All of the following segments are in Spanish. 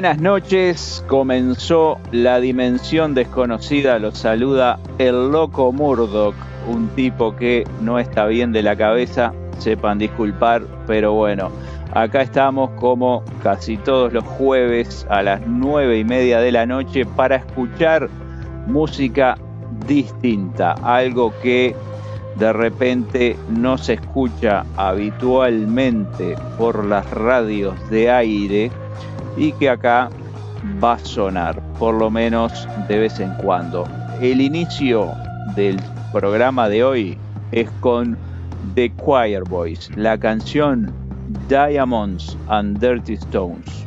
Buenas noches, comenzó la dimensión desconocida, los saluda el loco Murdoch, un tipo que no está bien de la cabeza, sepan disculpar, pero bueno, acá estamos como casi todos los jueves a las nueve y media de la noche para escuchar música distinta, algo que de repente no se escucha habitualmente por las radios de aire y que acá va a sonar, por lo menos de vez en cuando. El inicio del programa de hoy es con The Choir Boys, la canción Diamonds and Dirty Stones.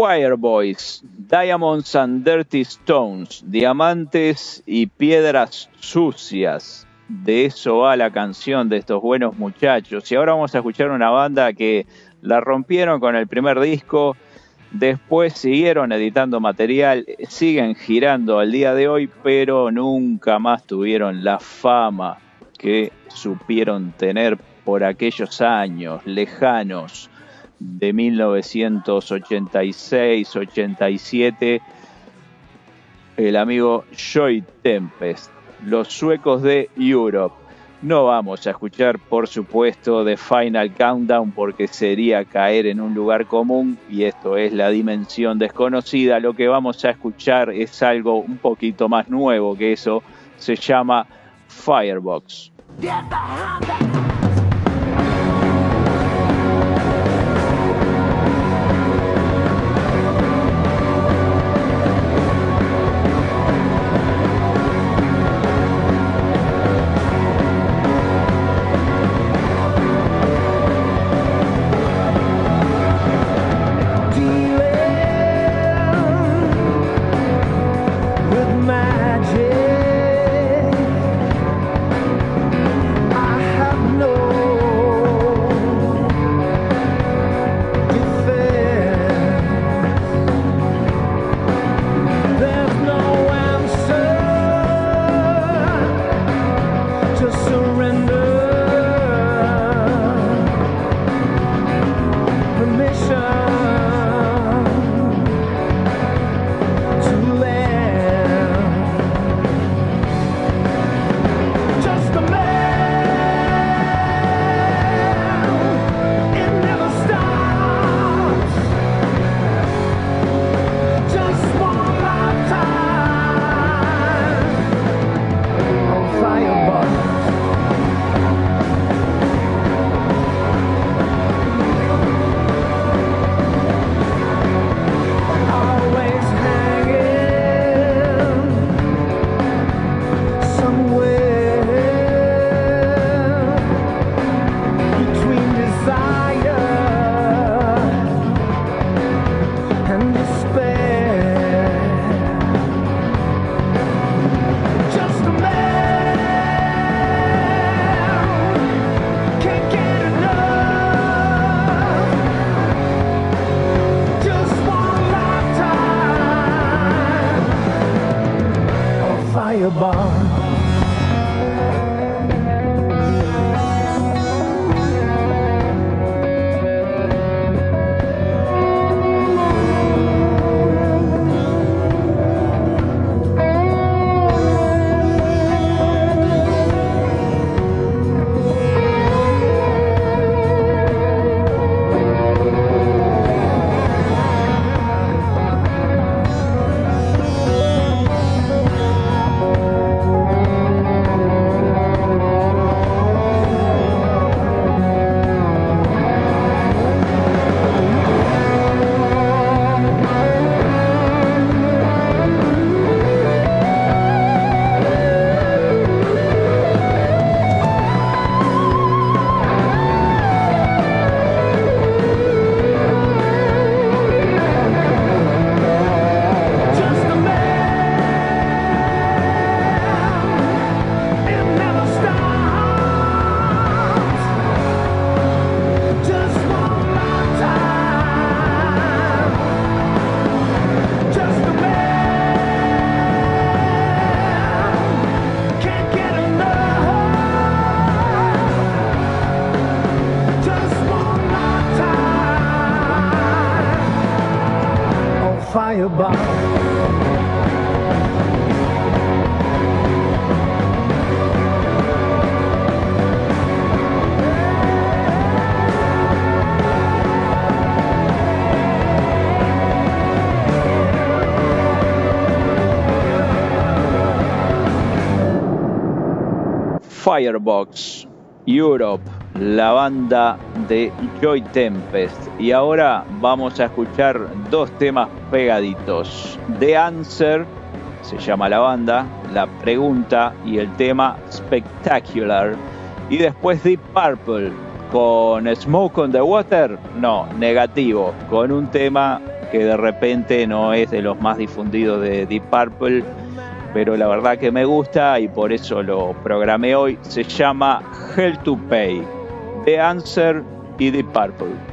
Choir Boys, Diamonds and Dirty Stones, Diamantes y Piedras Sucias. De eso va la canción de estos buenos muchachos. Y ahora vamos a escuchar una banda que la rompieron con el primer disco, después siguieron editando material, siguen girando al día de hoy, pero nunca más tuvieron la fama que supieron tener por aquellos años lejanos de 1986-87, el amigo Joy Tempest, los suecos de Europe. No vamos a escuchar, por supuesto, The Final Countdown porque sería caer en un lugar común y esto es la dimensión desconocida. Lo que vamos a escuchar es algo un poquito más nuevo que eso, se llama Firebox. Firebox Europe, la banda de Joy Tempest. Y ahora vamos a escuchar dos temas pegaditos. The Answer, se llama la banda, la pregunta y el tema Spectacular. Y después Deep Purple con Smoke on the Water, no, negativo, con un tema que de repente no es de los más difundidos de Deep Purple pero la verdad que me gusta y por eso lo programé hoy. Se llama Hell to Pay, The Answer y The Purple.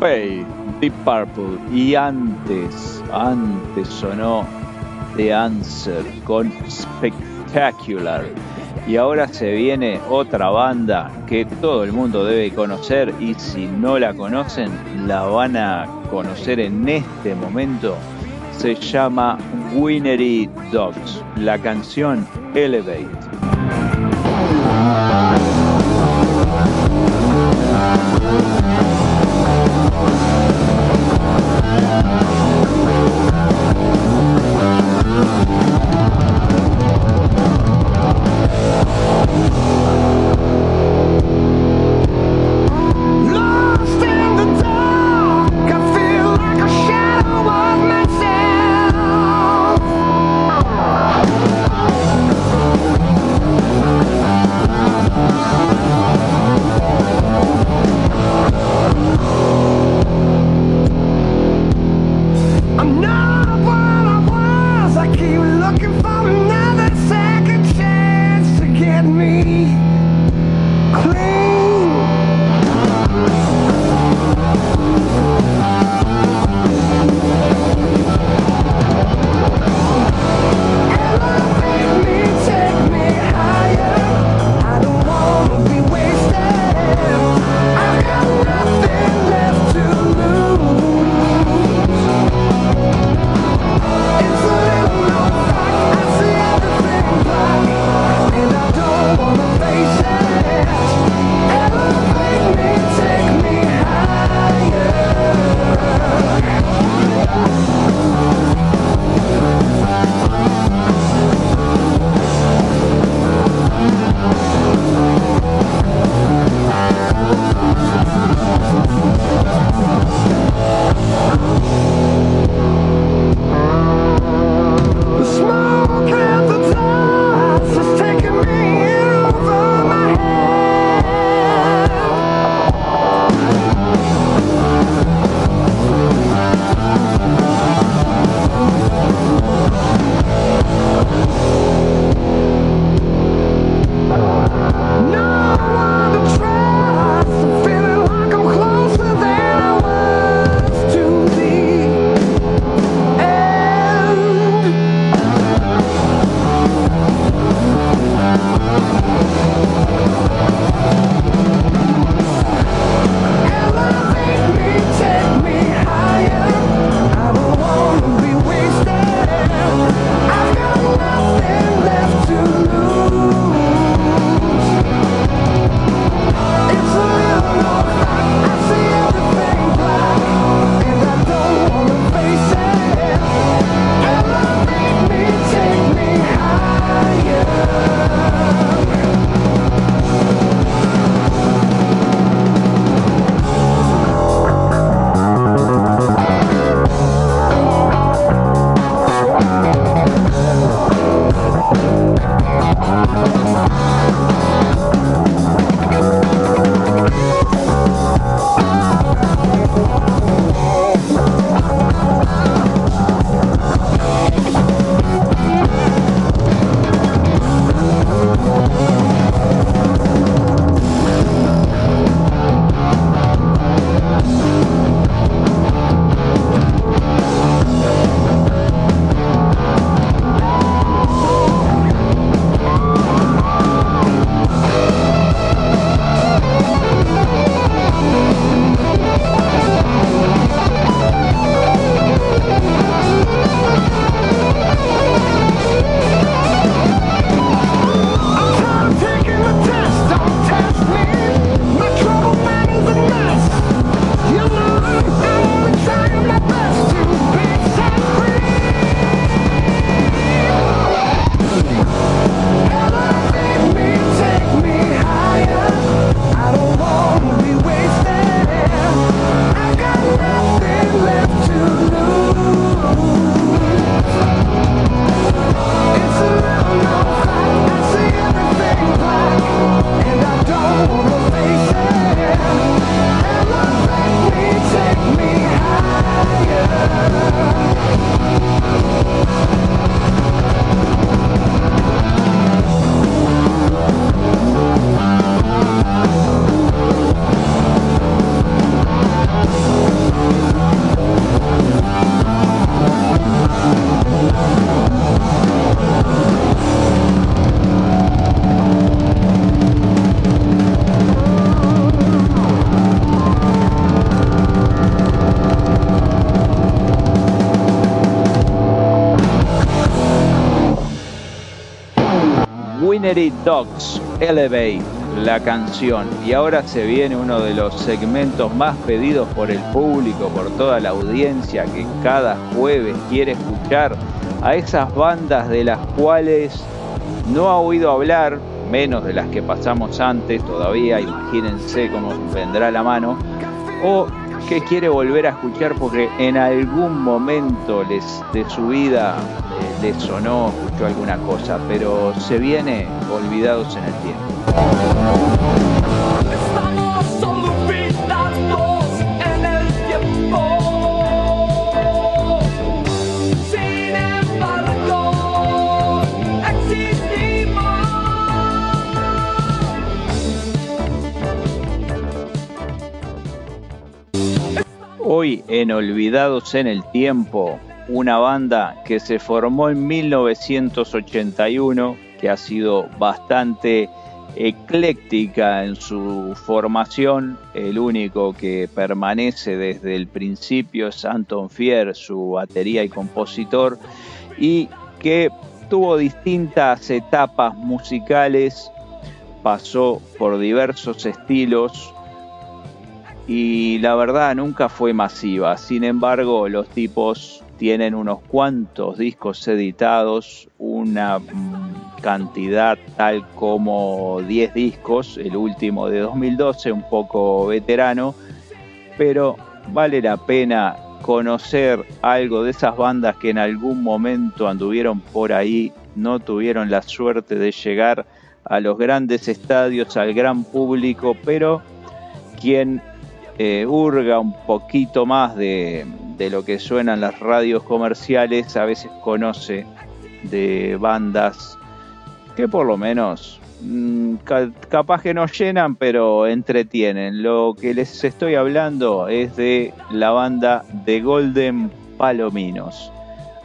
Pay, Deep Purple. Y antes, antes sonó The Answer con Spectacular. Y ahora se viene otra banda que todo el mundo debe conocer y si no la conocen la van a conocer en este momento. Se llama Winery Dogs. La canción Elevate. Binary Dogs, Elevate, la canción. Y ahora se viene uno de los segmentos más pedidos por el público, por toda la audiencia que cada jueves quiere escuchar a esas bandas de las cuales no ha oído hablar, menos de las que pasamos antes todavía, imagínense cómo vendrá la mano, o que quiere volver a escuchar porque en algún momento les, de su vida les sonó, escuchó alguna cosa, pero se viene olvidados en el tiempo. Hoy en Olvidados en el Tiempo, una banda que se formó en 1981, que ha sido bastante ecléctica en su formación, el único que permanece desde el principio es Anton Fier, su batería y compositor, y que tuvo distintas etapas musicales, pasó por diversos estilos, y la verdad nunca fue masiva. Sin embargo, los tipos tienen unos cuantos discos editados, una mm, cantidad tal como 10 discos, el último de 2012, un poco veterano, pero vale la pena conocer algo de esas bandas que en algún momento anduvieron por ahí, no tuvieron la suerte de llegar a los grandes estadios, al gran público, pero quien eh, hurga un poquito más de, de lo que suenan las radios comerciales, a veces conoce de bandas que por lo menos mm, ca- capaz que no llenan, pero entretienen. Lo que les estoy hablando es de la banda de Golden Palominos.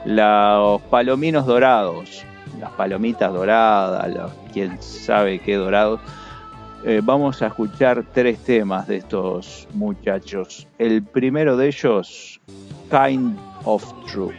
Los palominos dorados, las palomitas doradas, los, quién sabe qué dorados. Eh, vamos a escuchar tres temas de estos muchachos. El primero de ellos, Kind of True.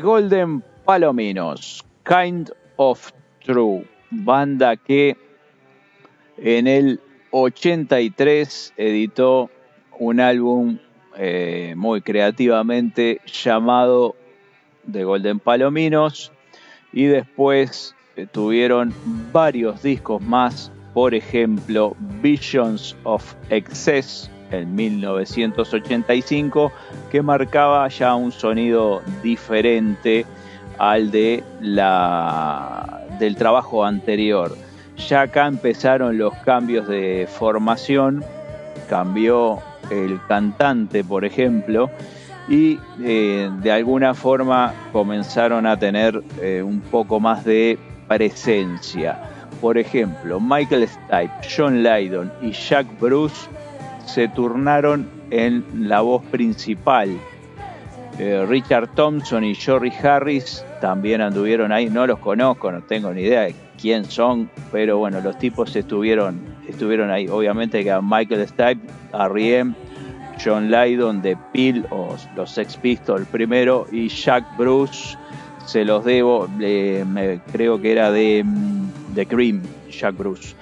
Golden Palominos, Kind of True, banda que en el 83 editó un álbum eh, muy creativamente llamado The Golden Palominos y después eh, tuvieron varios discos más, por ejemplo Visions of Excess en 1985 que marcaba ya un sonido diferente al de la del trabajo anterior. Ya acá empezaron los cambios de formación, cambió el cantante, por ejemplo, y eh, de alguna forma comenzaron a tener eh, un poco más de presencia. Por ejemplo, Michael Stipe, John Lydon y Jack Bruce se turnaron en la voz principal. Eh, Richard Thompson y Jory Harris también anduvieron ahí, no los conozco, no tengo ni idea de quién son, pero bueno, los tipos estuvieron, estuvieron ahí. Obviamente que a Michael Stipe, a Riem, John Lydon de Peel o los Sex Pistols primero y Jack Bruce, se los debo, me, creo que era de, mm, de Cream, Jack Bruce.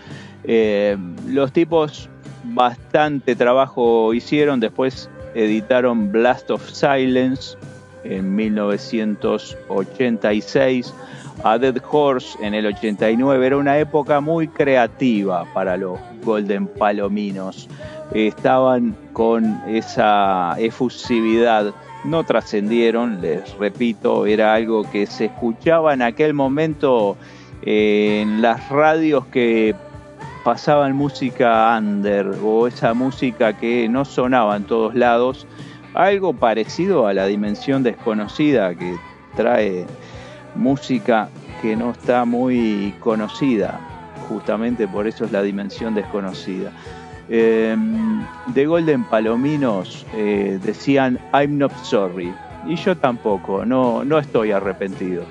Eh, los tipos bastante trabajo hicieron, después editaron Blast of Silence en 1986, a Dead Horse en el 89. Era una época muy creativa para los Golden Palominos. Estaban con esa efusividad. No trascendieron, les repito, era algo que se escuchaba en aquel momento en las radios que pasaban música under o esa música que no sonaba en todos lados, algo parecido a la dimensión desconocida que trae música que no está muy conocida, justamente por eso es la dimensión desconocida. Eh, de Golden Palominos eh, decían I'm not sorry y yo tampoco, no, no estoy arrepentido.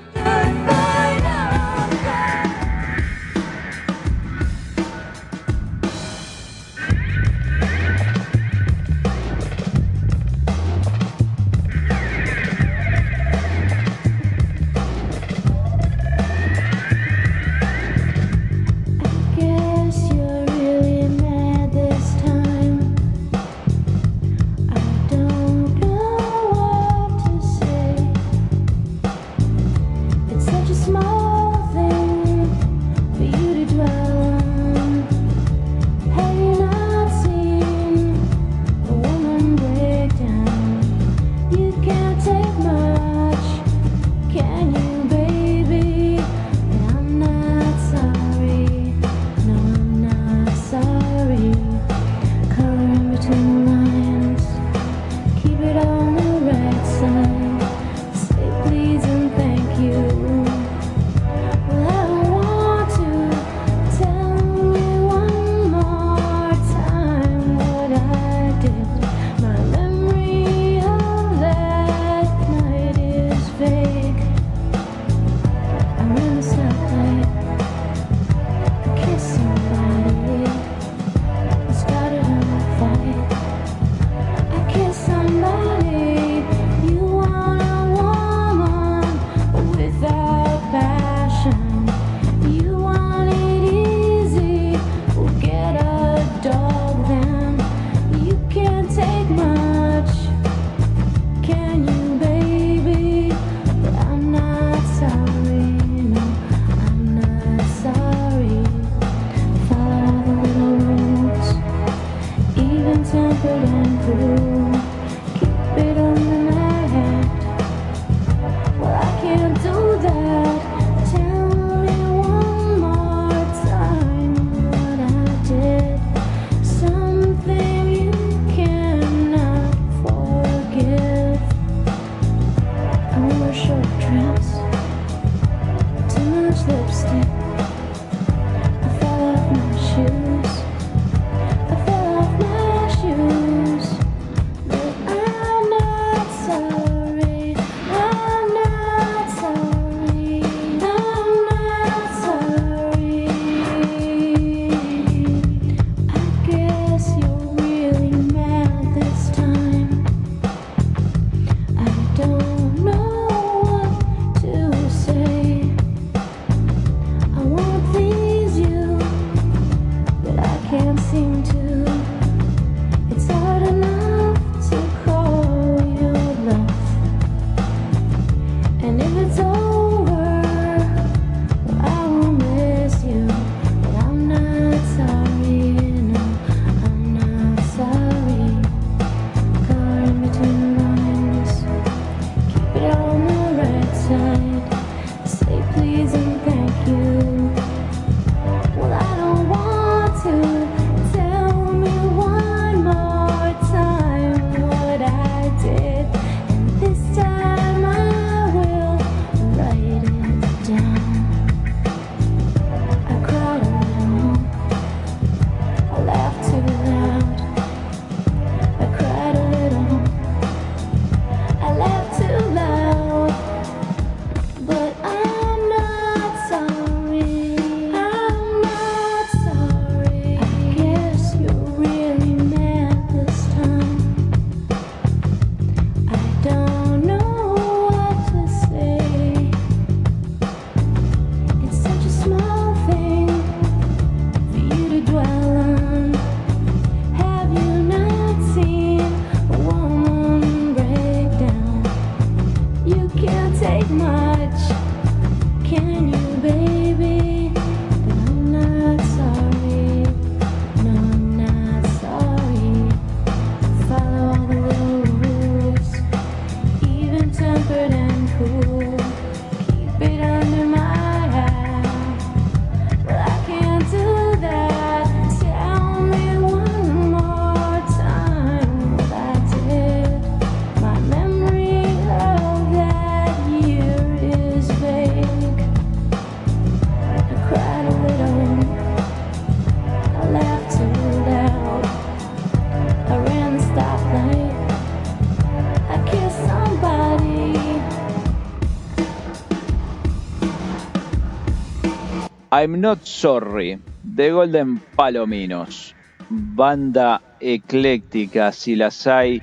I'm Not Sorry, de Golden Palominos, banda ecléctica, si las hay,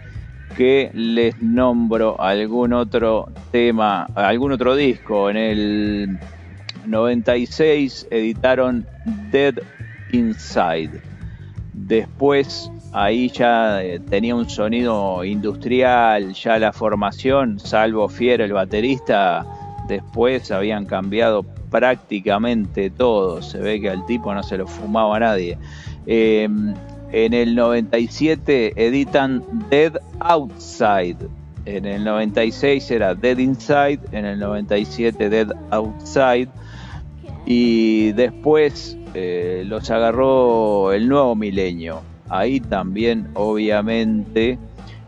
que les nombro algún otro tema, algún otro disco. En el 96 editaron Dead Inside. Después ahí ya eh, tenía un sonido industrial, ya la formación, salvo Fiero el baterista, después habían cambiado prácticamente todo. Se ve que al tipo no se lo fumaba nadie. Eh, en el 97 editan Dead Outside. En el 96 era Dead Inside. En el 97 Dead Outside. Y después eh, los agarró el nuevo milenio. Ahí también, obviamente,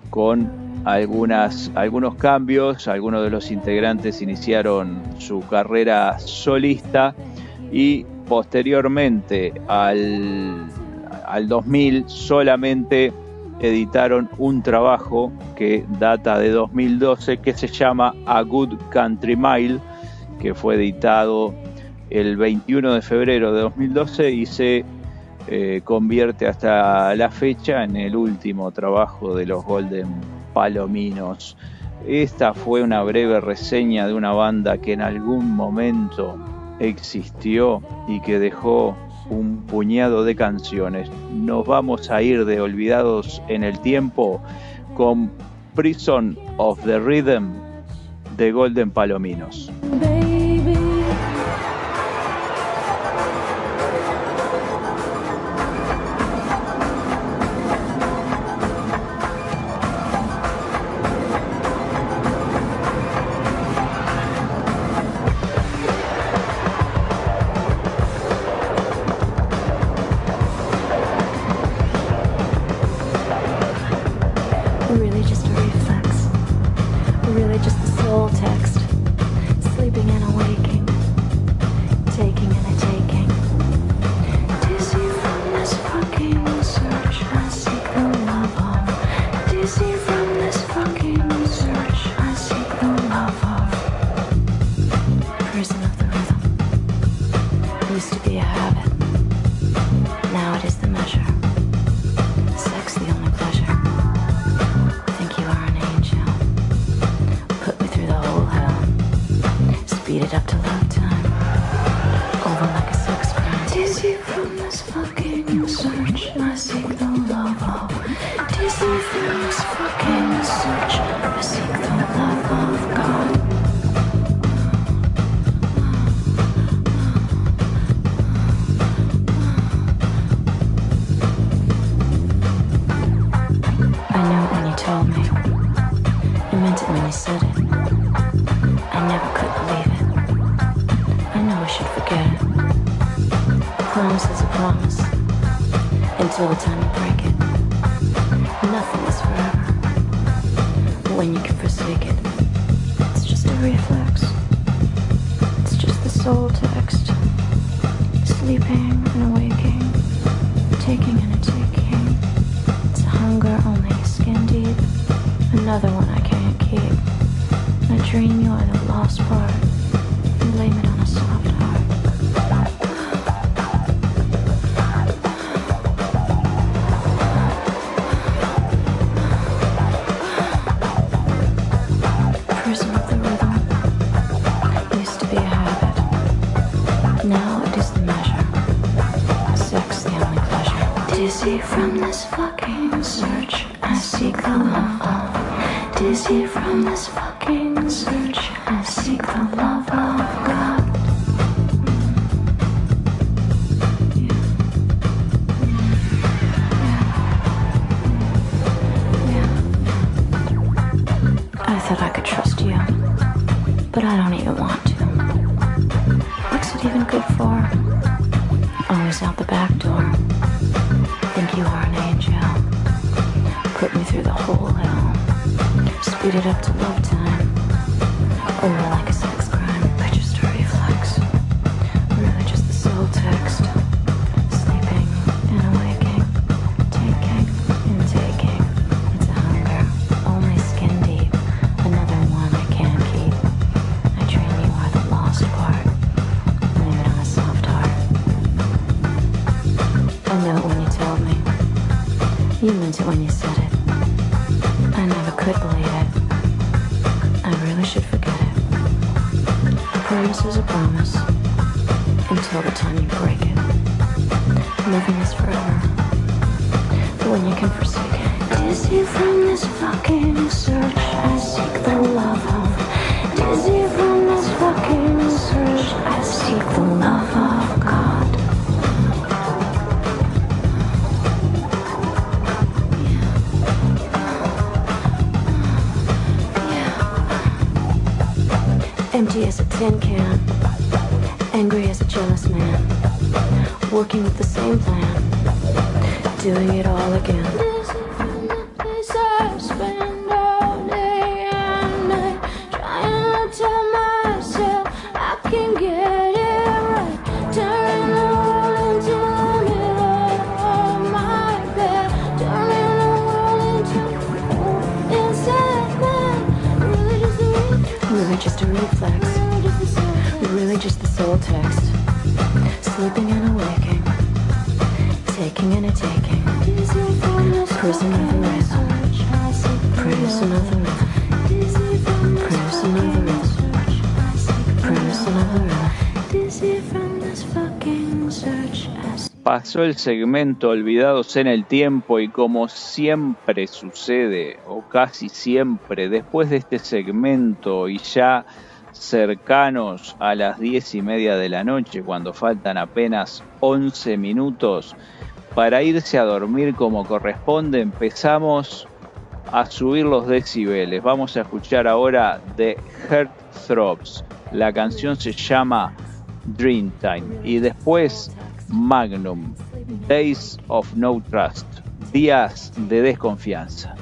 con algunas, algunos cambios. Algunos de los integrantes iniciaron su carrera solista y posteriormente al, al 2000 solamente editaron un trabajo que data de 2012 que se llama A Good Country Mile, que fue editado el 21 de febrero de 2012 y se eh, convierte hasta la fecha en el último trabajo de los Golden Palominos. Esta fue una breve reseña de una banda que en algún momento existió y que dejó un puñado de canciones. Nos vamos a ir de olvidados en el tiempo con Prison of the Rhythm de Golden Palominos. see from this fucking search I seek the love of God I thought I could trust you, but I don't even want to. What's it even good for? Always out the back door. Think you are an angel. Put me through the hole. Beat it up to love time. Pasó el segmento Olvidados en el Tiempo y como siempre sucede, o casi siempre, después de este segmento y ya cercanos a las diez y media de la noche, cuando faltan apenas 11 minutos para irse a dormir como corresponde, empezamos a subir los decibeles. Vamos a escuchar ahora The Heartthrobs. La canción se llama Dreamtime y después Magnum, Days of No Trust, días de desconfianza.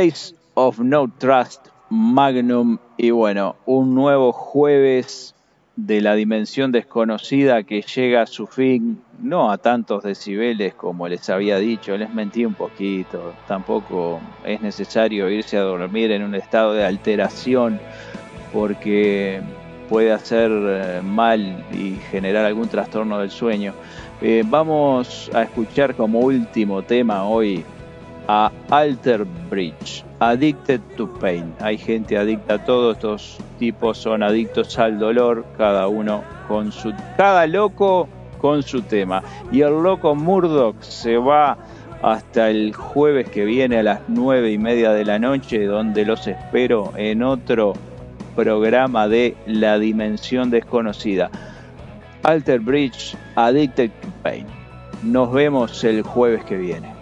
Days of No Trust, Magnum y bueno, un nuevo jueves de la dimensión desconocida que llega a su fin, no a tantos decibeles como les había dicho, les mentí un poquito, tampoco es necesario irse a dormir en un estado de alteración porque puede hacer eh, mal y generar algún trastorno del sueño. Eh, vamos a escuchar como último tema hoy a Alter Bridge, Addicted to Pain. Hay gente adicta a todo, estos tipos son adictos al dolor, cada uno con su... cada loco con su tema. Y el loco Murdoch se va hasta el jueves que viene a las nueve y media de la noche, donde los espero en otro programa de La Dimensión Desconocida. Alter Bridge, Addicted to Pain. Nos vemos el jueves que viene.